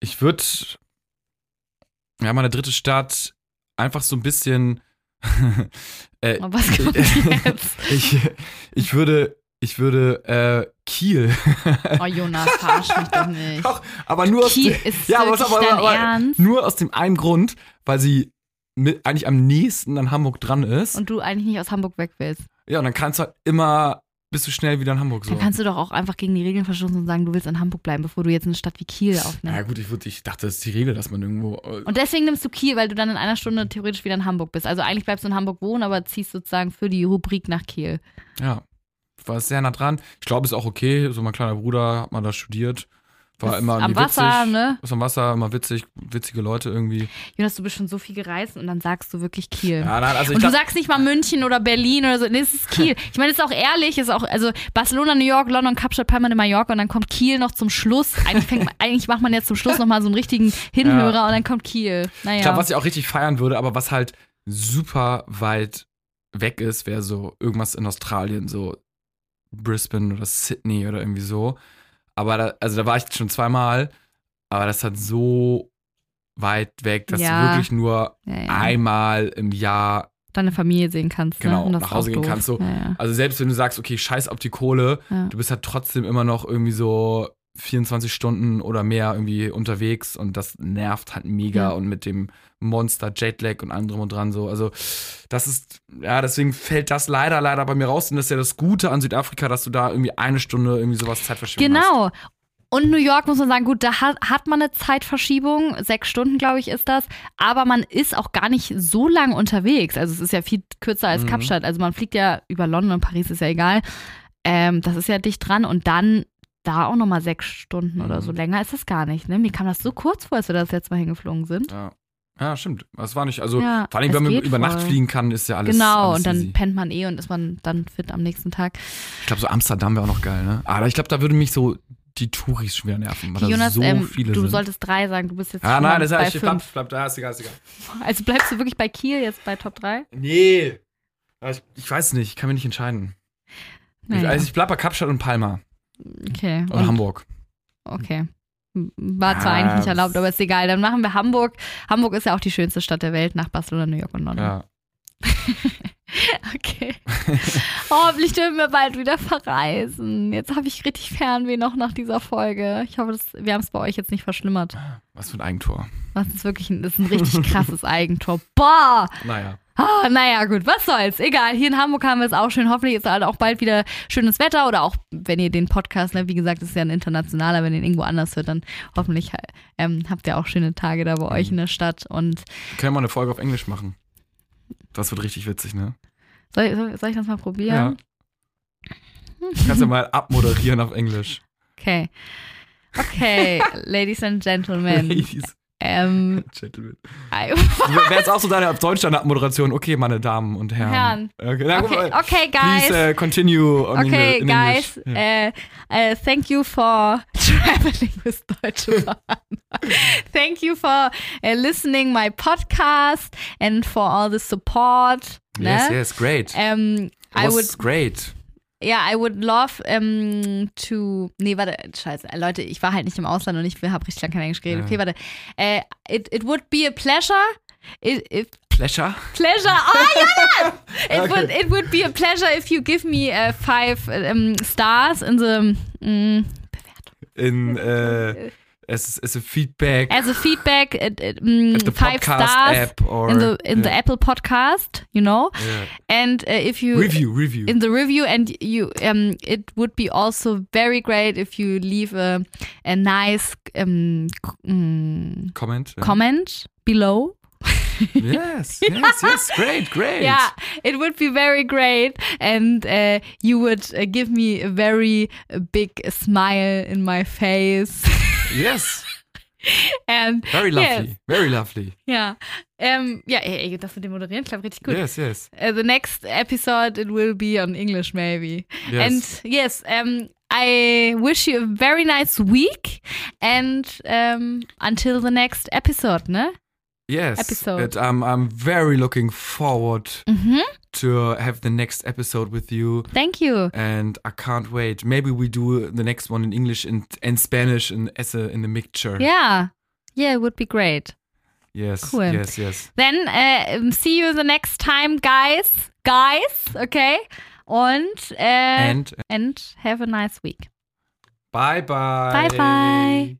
Ich würde, ja, meine dritte Stadt einfach so ein bisschen. Äh, was kommt jetzt? ich, ich würde, ich würde äh, Kiel. Oh, Jonas, verarsch mich doch nicht. Doch, aber nur aus, Kiel dem, ist ja, aber, aber, aber Ernst? nur aus dem einen Grund, weil sie mit, eigentlich am nächsten an Hamburg dran ist. Und du eigentlich nicht aus Hamburg weg willst. ja, und dann kannst du halt immer, bist du schnell wieder in Hamburg so. Dann kannst du doch auch einfach gegen die Regeln verstoßen und sagen, du willst in Hamburg bleiben, bevor du jetzt eine Stadt wie Kiel ja aufnimmst. gut, ich, würd, ich dachte, das ist die Regel, dass man irgendwo. äh, Und deswegen nimmst du Kiel, weil du dann in einer Stunde theoretisch wieder in Hamburg bist. Also eigentlich bleibst du in Hamburg wohnen, aber ziehst sozusagen für die Rubrik nach Kiel. Ja, war sehr nah dran. Ich glaube, ist auch okay. So mein kleiner Bruder hat mal da studiert. War immer am Wasser, witzig. ne? Ist am Wasser, immer witzig, witzige Leute irgendwie. Jonas, du bist schon so viel gereist und dann sagst du wirklich Kiel. Ja, nein, also und du sagst nicht mal München oder Berlin oder so. Nee, es ist Kiel. Ich meine, es ist auch ehrlich, ist auch, also Barcelona, New York, London, Kapstadt, Palma de Mallorca und dann kommt Kiel noch zum Schluss. Eigentlich, fängt, eigentlich macht man jetzt zum Schluss nochmal so einen richtigen Hinhörer und dann kommt Kiel. Naja. ich glaube, was ich auch richtig feiern würde, aber was halt super weit weg ist, wäre so irgendwas in Australien, so Brisbane oder Sydney oder irgendwie so. Aber da, also da war ich schon zweimal, aber das ist halt so weit weg, dass Ja. du wirklich nur ja, ja. einmal im Jahr Deine Familie sehen kannst. Genau, ne? Und das nach Hause gehen doof. kannst, so. Also selbst wenn du sagst, okay, scheiß auf die Kohle, du bist halt trotzdem immer noch irgendwie so 24 Stunden oder mehr irgendwie unterwegs und das nervt halt mega Ja. und mit dem Monster Jetlag und allem drum und dran so. Also das ist, ja, deswegen fällt das leider, leider bei mir raus und das ist ja das Gute an Südafrika, dass du da irgendwie eine Stunde irgendwie sowas Zeitverschiebung hast. Genau. Und New York muss man sagen, gut, da hat, hat man eine Zeitverschiebung, sechs Stunden, glaube ich, ist das. Aber man ist auch gar nicht so lang unterwegs. Also es ist ja viel kürzer als Mhm. Kapstadt. Also man fliegt ja über London, Paris ist ja egal. Ähm, das ist ja dicht dran und dann da auch nochmal sechs Stunden oder Mhm. so. Länger ist das gar nicht. Ne? Mir kam das so kurz vor, als wir das jetzt mal hingeflogen sind. Ja. ja, stimmt. Das war nicht, also Ja, vor allem, wenn man über Nacht voll. fliegen kann, ist ja alles genau, alles und dann easy. pennt man eh und ist man dann fit am nächsten Tag. Ich glaube, so Amsterdam wäre auch noch geil, ne? Aber ich glaube, da würde mich so die Touris schon wieder nerven, weil Jonas, so ähm, viele du sind. solltest drei sagen, du bist jetzt Ah, nein, das heißt, ich fünf. bleib, bleib da, ist egal, ist egal. Also bleibst du wirklich bei Kiel jetzt bei Top 3? Nee. Ich, ich weiß nicht, ich kann mich nicht entscheiden. Ich, Naja. also ich bleib bei Kapstadt und Palma. Okay. Oder Und- Hamburg. Okay. War zwar Ah, eigentlich nicht erlaubt, aber ist egal. Dann machen wir Hamburg. Hamburg ist ja auch die schönste Stadt der Welt nach Barcelona, New York und London. Ja. Okay. Hoffentlich dürfen wir bald wieder verreisen. Jetzt habe ich richtig Fernweh noch nach dieser Folge. Ich hoffe, das, wir haben es bei euch jetzt nicht verschlimmert. Was für ein Eigentor. Das ist wirklich ein, das ist ein richtig krasses Eigentor. Boah! Naja. Ah, naja, gut, was soll's. Egal, hier in Hamburg haben wir es auch schön. Hoffentlich ist halt auch bald wieder schönes Wetter oder auch, wenn ihr den Podcast, ne, wie gesagt, ist ja ein internationaler, wenn ihr ihn irgendwo anders hört, dann hoffentlich ähm, habt ihr auch schöne Tage da bei euch in der Stadt. Und Wir können mal eine Folge auf Englisch machen. Das wird richtig witzig, ne? soll, soll, soll ich das mal probieren? Du kannst ja mal abmoderieren auf Englisch. Okay. Okay, Ladies and Gentlemen. Ladies Ähm. I- Wäre jetzt auch so deine Deutschland-Abmoderation. Okay, meine Damen und Herren. Herren. Okay, okay, okay, guys. Please uh, continue on Okay, Engl- in guys. Ja. uh, uh, thank you for traveling with Deutsche Bahn. thank you for uh, listening my podcast and for all the support. Yes, ne? yes, great. Um, It I would, great. Yeah, I would love um, to. Nee, warte, scheiße, Leute, ich war halt nicht im Ausland und ich habe richtig lange kein Englisch geredet. Ja. Okay, warte. Uh, it, it would be a pleasure. If Pleasure? Pleasure. Oh, yeah! It, Okay. would, it would be a pleasure if you give me uh, five um, stars in the. mm, In, äh, as, as a feedback As a feedback, mm, at five stars app or in the in the Apple podcast, you know. yeah. And uh, if you review review. in the review and you um it would be also very great if you leave a a nice um mm, Comment. yeah. comment below yes, yes, yes. Great, great. yeah it would be very great and uh, you would uh, give me a very big smile in my face Yes. and Very lovely. Yes. Very lovely. ja ähm, ja ey, das mit dem Moderieren klappt richtig gut Yes, yes. uh, the next episode it will be on English maybe Yes. And yes, um, I wish you a very nice week and um, until the next episode, ne? Yes. episode. And I'm I'm very looking forward Mhm. to have the next episode with you. Thank you. And I can't wait. Maybe we do the next one in English and, and Spanish and as a in the mixture. Yeah. Yeah, it would be great. Yes. Cool. Yes. Yes. Then uh, um, see you the next time, guys. Guys, okay? Und, uh, And and have a nice week. bye bye. Bye bye.